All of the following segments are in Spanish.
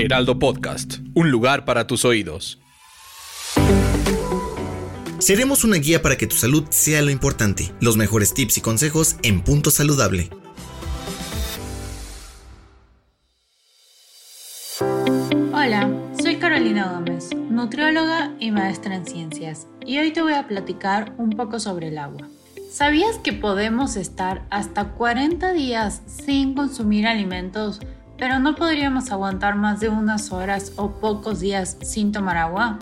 Heraldo Podcast, un lugar para tus oídos. Seremos una guía para que tu salud sea lo importante. Los mejores tips y consejos en Punto Saludable. Hola, soy Carolina Gómez, nutrióloga y maestra en ciencias, y hoy te voy a platicar un poco sobre el agua. ¿Sabías que podemos estar hasta 40 días sin consumir alimentos, pero no podríamos aguantar más de unas horas o pocos días sin tomar agua?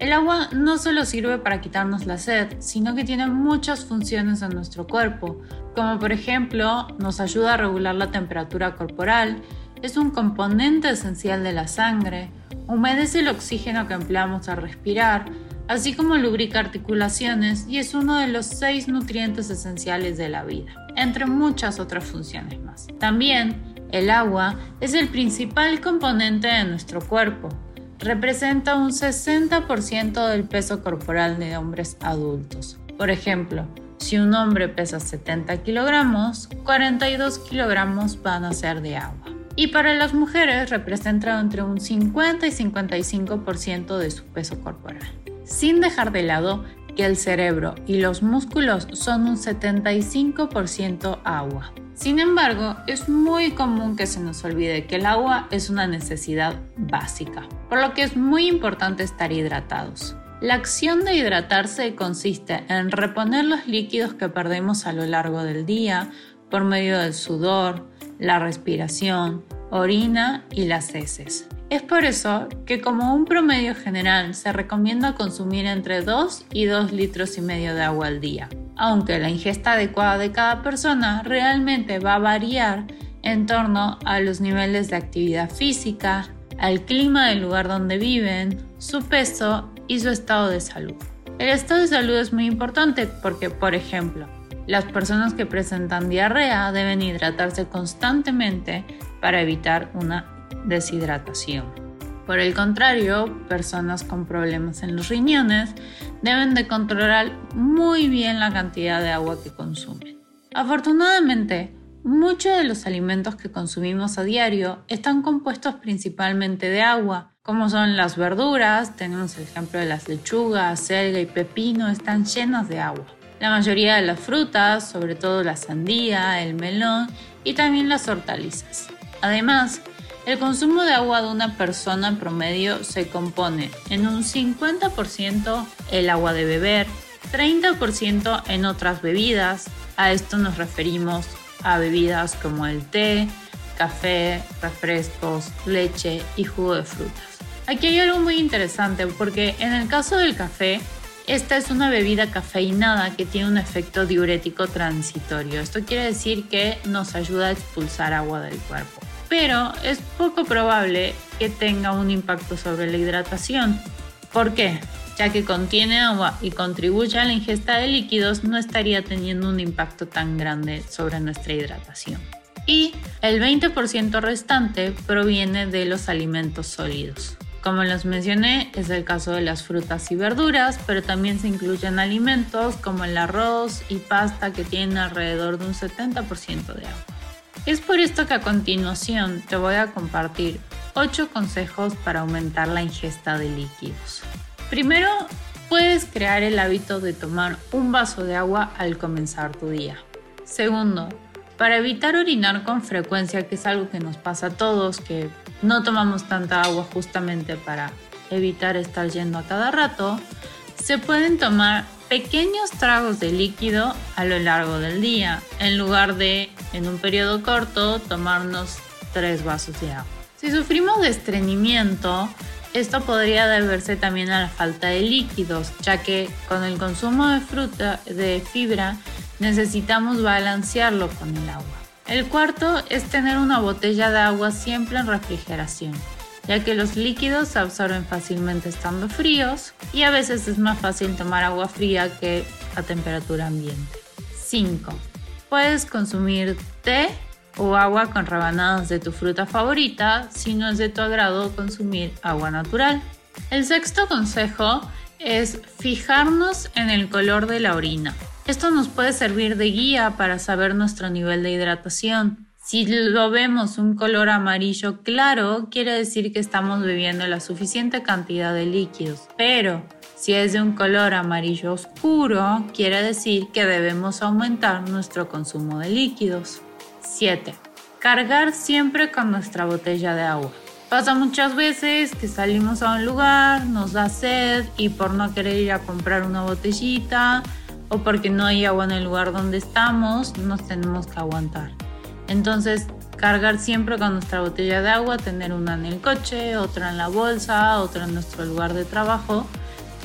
El agua no solo sirve para quitarnos la sed, sino que tiene muchas funciones en nuestro cuerpo, como por ejemplo nos ayuda a regular la temperatura corporal, es un componente esencial de la sangre, humedece el oxígeno que empleamos al respirar, así como lubrica articulaciones y es uno de los seis nutrientes esenciales de la vida, entre muchas otras funciones más. También, el agua es el principal componente de nuestro cuerpo. Representa un 60% del peso corporal de hombres adultos. Por ejemplo, si un hombre pesa 70 kilogramos, 42 kilogramos van a ser de agua y para las mujeres representa entre un 50 y 55% de su peso corporal. Sin dejar de lado que el cerebro y los músculos son un 75% agua. Sin embargo, es muy común que se nos olvide que el agua es una necesidad básica, por lo que es muy importante estar hidratados. La acción de hidratarse consiste en reponer los líquidos que perdemos a lo largo del día por medio del sudor, la respiración, orina y las heces. Es por eso que como un promedio general se recomienda consumir entre 2 y 2 litros y medio de agua al día, aunque la ingesta adecuada de cada persona realmente va a variar en torno a los niveles de actividad física, al clima del lugar donde viven, su peso y su estado de salud. El estado de salud es muy importante porque, por ejemplo, las personas que presentan diarrea deben hidratarse constantemente para evitar una deshidratación. Por el contrario, personas con problemas en los riñones deben de controlar muy bien la cantidad de agua que consumen. Afortunadamente, muchos de los alimentos que consumimos a diario están compuestos principalmente de agua, como son las verduras, tenemos el ejemplo de las lechugas, selga y pepino, están llenas de agua. La mayoría de las frutas, sobre todo la sandía, el melón y también las hortalizas. Además, el consumo de agua de una persona en promedio se compone en un 50% el agua de beber, 30% en otras bebidas, a esto nos referimos a bebidas como el té, café, refrescos, leche y jugo de frutas. Aquí hay algo muy interesante porque en el caso del café, esta es una bebida cafeinada que tiene un efecto diurético transitorio. Esto quiere decir que nos ayuda a expulsar agua del cuerpo. Pero es poco probable que tenga un impacto sobre la hidratación. ¿Por qué? Ya que contiene agua y contribuye a la ingesta de líquidos, no estaría teniendo un impacto tan grande sobre nuestra hidratación. Y el 20% restante proviene de los alimentos sólidos. Como les mencioné, es el caso de las frutas y verduras, pero también se incluyen alimentos como el arroz y pasta que tienen alrededor de un 70% de agua. Es por esto que a continuación te voy a compartir 8 consejos para aumentar la ingesta de líquidos. Primero, puedes crear el hábito de tomar un vaso de agua al comenzar tu día. Segundo, para evitar orinar con frecuencia, que es algo que nos pasa a todos, que no tomamos tanta agua justamente para evitar estar yendo a cada rato, se pueden tomar pequeños tragos de líquido a lo largo del día, en lugar de en un periodo corto tomarnos tres vasos de agua. Si sufrimos de estreñimiento, esto podría deberse también a la falta de líquidos, ya que con el consumo de fruta, de fibra, necesitamos balancearlo con el agua. El cuarto es tener una botella de agua siempre en refrigeración, ya que los líquidos se absorben fácilmente estando fríos y a veces es más fácil tomar agua fría que a temperatura ambiente. 5. Puedes consumir té o agua con rebanadas de tu fruta favorita si no es de tu agrado consumir agua natural. El sexto consejo es fijarnos en el color de la orina. Esto nos puede servir de guía para saber nuestro nivel de hidratación. Si lo vemos un color amarillo claro, quiere decir que estamos bebiendo la suficiente cantidad de líquidos. Pero si es de un color amarillo oscuro, quiere decir que debemos aumentar nuestro consumo de líquidos. 7. Cargar siempre con nuestra botella de agua. Pasa muchas veces que salimos a un lugar, nos da sed y por no querer ir a comprar una botellita o porque no hay agua en el lugar donde estamos, nos tenemos que aguantar. Entonces, cargar siempre con nuestra botella de agua, tener una en el coche, otra en la bolsa, otra en nuestro lugar de trabajo,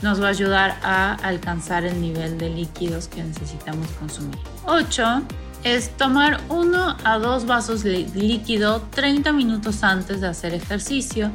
nos va a ayudar a alcanzar el nivel de líquidos que necesitamos consumir. 8 es tomar uno a dos vasos de líquido 30 minutos antes de hacer ejercicio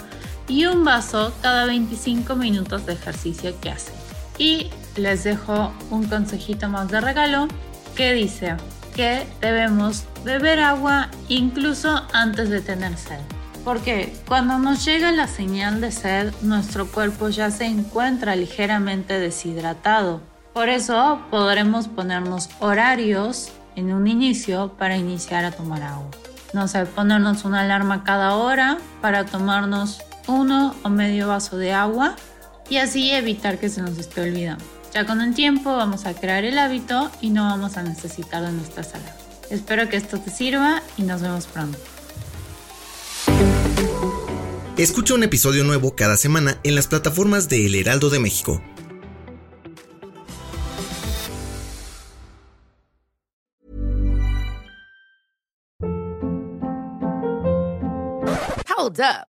y un vaso cada 25 minutos de ejercicio que hacen. Y les dejo un consejito más de regalo que dice que debemos beber agua incluso antes de tener sed. Porque cuando nos llega la señal de sed, nuestro cuerpo ya se encuentra ligeramente deshidratado. Por eso podremos ponernos horarios en un inicio para iniciar a tomar agua. No sé, ponernos una alarma cada hora para tomarnos uno o medio vaso de agua y así evitar que se nos esté olvidando. Ya con el tiempo vamos a crear el hábito y no vamos a necesitar de nuestra salud. Espero que esto te sirva y nos vemos pronto. Escucha un episodio nuevo cada semana en las plataformas de El Heraldo de México Hold up.